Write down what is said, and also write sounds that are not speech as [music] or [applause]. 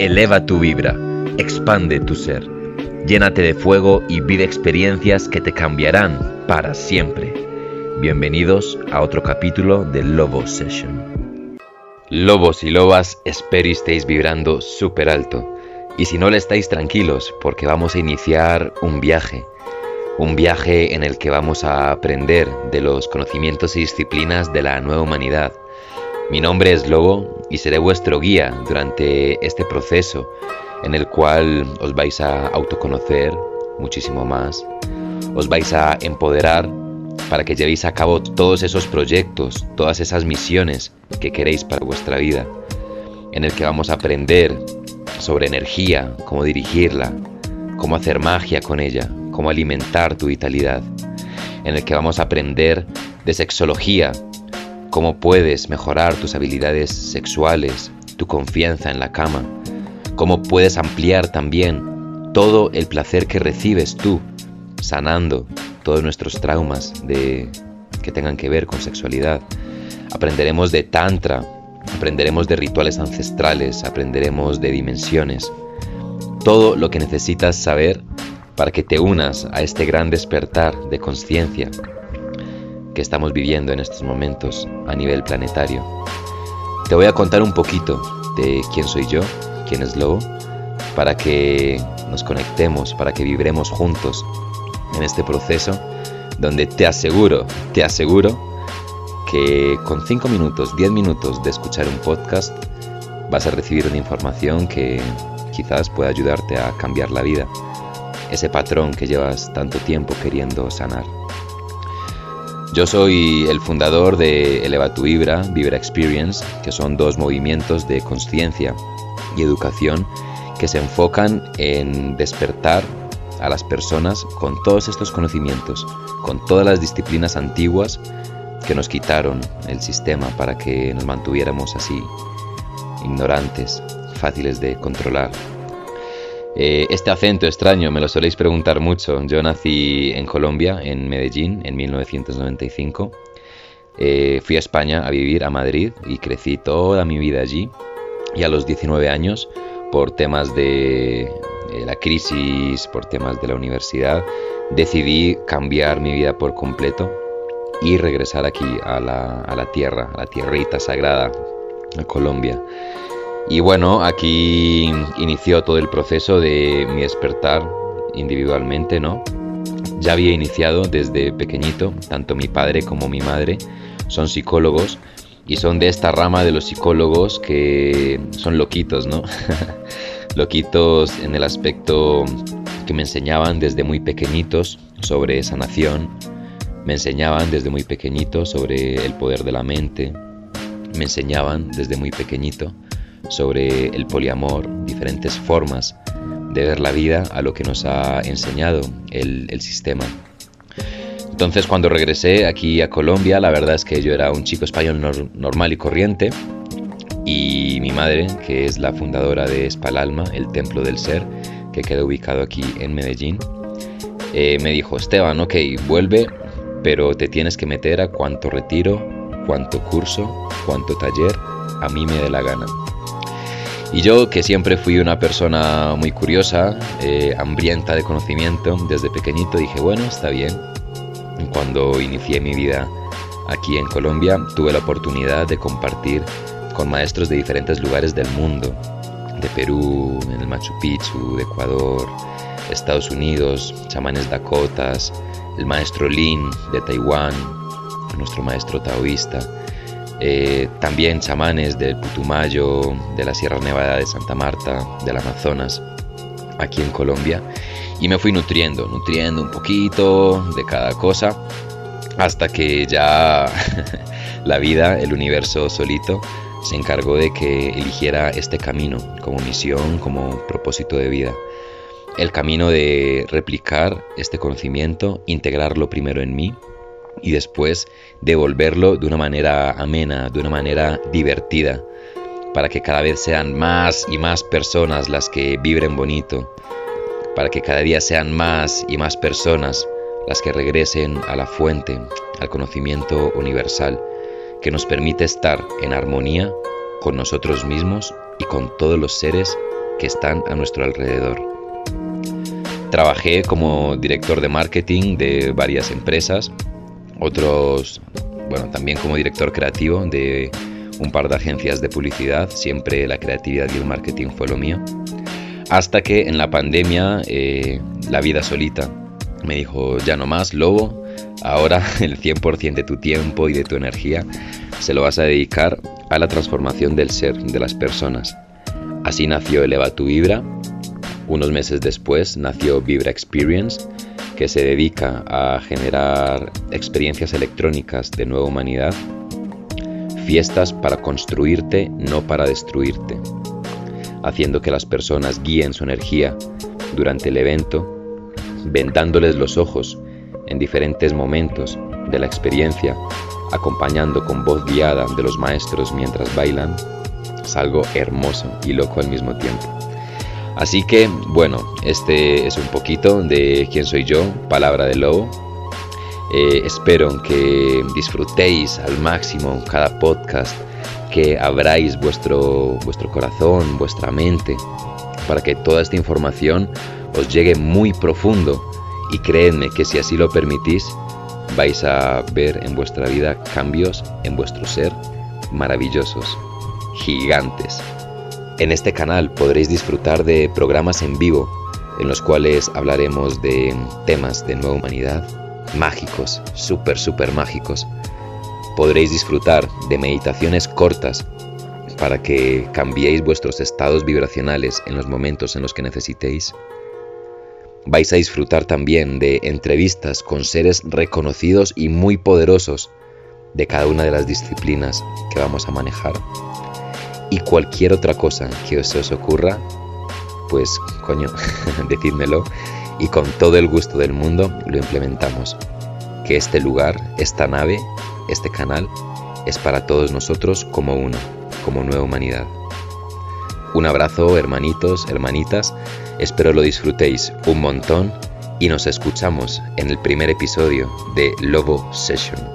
Eleva tu vibra, expande tu ser, llénate de fuego y vive experiencias que te cambiarán para siempre. Bienvenidos a otro capítulo de Lobo Session. Lobos y lobas, espero estéis vibrando súper alto. Y si no le estáis tranquilos, porque vamos a iniciar un viaje. Un viaje en el que vamos a aprender de los conocimientos y disciplinas de la nueva humanidad mi nombre es Lobo y seré vuestro guía durante este proceso en el cual os vais a autoconocer muchísimo más, os vais a empoderar para que llevéis a cabo todos esos proyectos, todas esas misiones que queréis para vuestra vida, en el que vamos a aprender sobre energía, cómo dirigirla, cómo hacer magia con ella, cómo alimentar tu vitalidad, en el que vamos a aprender de sexología, cómo puedes mejorar tus habilidades sexuales, tu confianza en la cama, cómo puedes ampliar también todo el placer que recibes tú, sanando todos nuestros traumas de, que tengan que ver con sexualidad. Aprenderemos de tantra, aprenderemos de rituales ancestrales, aprenderemos de dimensiones. Todo lo que necesitas saber para que te unas a este gran despertar de conciencia que estamos viviendo en estos momentos a nivel planetario. Te voy a contar un poquito de quién soy yo, quién es Lobo, para que nos conectemos, para que vibremos juntos en este proceso donde te aseguro, te aseguro que con 5 minutos, 10 minutos de escuchar un podcast vas a recibir una información que quizás pueda ayudarte a cambiar la vida, ese patrón que llevas tanto tiempo queriendo sanar. Yo soy el fundador de Eleva tu Vibra, Vibra Experience, que son dos movimientos de conciencia y educación que se enfocan en despertar a las personas con todos estos conocimientos, con todas las disciplinas antiguas que nos quitaron el sistema para que nos mantuviéramos así, ignorantes, fáciles de controlar. Eh, este acento extraño me lo soléis preguntar mucho. Yo nací en Colombia, en Medellín, en 1995. Eh, fui a España a vivir, a Madrid, y crecí toda mi vida allí. Y a los 19 años, por temas de la crisis, por temas de la universidad, decidí cambiar mi vida por completo y regresar aquí a la, a la tierra, a la tierrita sagrada, a Colombia. Y bueno, aquí inició todo el proceso de mi despertar individualmente, ¿no? Ya había iniciado desde pequeñito, tanto mi padre como mi madre son psicólogos y son de esta rama de los psicólogos que son loquitos, ¿no? [laughs] loquitos en el aspecto que me enseñaban desde muy pequeñitos sobre sanación, me enseñaban desde muy pequeñito sobre el poder de la mente, me enseñaban desde muy pequeñito sobre el poliamor, diferentes formas de ver la vida a lo que nos ha enseñado el, sistema. Entonces cuando regresé aquí a Colombia, la verdad es que yo era un chico español normal y corriente y mi madre, que es la fundadora de Espalalma, el Templo del Ser, que queda ubicado aquí en Medellín, eh, me dijo, Esteban, ok, vuelve, pero te tienes que meter a cuánto retiro, cuánto curso, cuánto taller, a mí me dé la gana. Y yo, que siempre fui una persona muy curiosa, eh, hambrienta de conocimiento desde pequeñito, dije, bueno, está bien. Cuando inicié mi vida aquí en Colombia, tuve la oportunidad de compartir con maestros de diferentes lugares del mundo, de Perú, en el Machu Picchu, de Ecuador, Estados Unidos, chamanes dakotas, el maestro Lin de Taiwán, nuestro maestro taoísta eh, también chamanes del Putumayo, de la Sierra Nevada de Santa Marta, del Amazonas, aquí en Colombia. Y me fui nutriendo, nutriendo un poquito de cada cosa, hasta que ya [laughs] la vida, el universo solito, se encargó de que eligiera este camino como misión, como propósito de vida. El camino de replicar este conocimiento, integrarlo primero en mí, y después devolverlo de una manera amena, de una manera divertida, para que cada vez sean más y más personas las que vibren bonito, para que cada día sean más y más personas las que regresen a la fuente, al conocimiento universal, que nos permite estar en armonía con nosotros mismos y con todos los seres que están a nuestro alrededor. Trabajé como director de marketing de varias empresas, otros, bueno, también como director creativo de un par de agencias de publicidad, siempre la creatividad y el marketing fue lo mío. Hasta que en la pandemia, eh, la vida solita me dijo, ya no más, lobo, ahora [laughs] el 100% de tu tiempo y de tu energía se lo vas a dedicar a la transformación del ser, de las personas. Así nació Eleva tu Vibra. Unos meses después nació Vibra Experience, que se dedica a generar experiencias electrónicas de nueva humanidad, fiestas para construirte, no para destruirte, haciendo que las personas guíen su energía durante el evento vendándoles los ojos en diferentes momentos de la experiencia, acompañando con voz guiada de los maestros mientras bailan, es algo hermoso y loco al mismo tiempo. Así que, bueno, este es un poquito de quién soy yo, palabra de lobo. Eh, espero que disfrutéis al máximo cada podcast, que abráis vuestro, vuestro corazón, vuestra mente, para que toda esta información os llegue muy profundo y creedme que si así lo permitís, vais a ver en vuestra vida cambios en vuestro ser maravillosos, gigantes. En este canal podréis disfrutar de programas en vivo en los cuales hablaremos de temas de nueva humanidad mágicos, súper, súper mágicos. Podréis disfrutar de meditaciones cortas para que cambiéis vuestros estados vibracionales en los momentos en los que necesitéis vais a disfrutar también de entrevistas con seres reconocidos y muy poderosos de cada una de las disciplinas que vamos a manejar. Y cualquier otra cosa que se os ocurra, pues coño, [laughs] decídmelo y con todo el gusto del mundo lo implementamos. Que este lugar, esta nave, este canal, es para todos nosotros como uno, como nueva humanidad. Un abrazo, hermanitos, hermanitas. Espero lo disfrutéis un montón y nos escuchamos en el primer episodio de Lobo Session.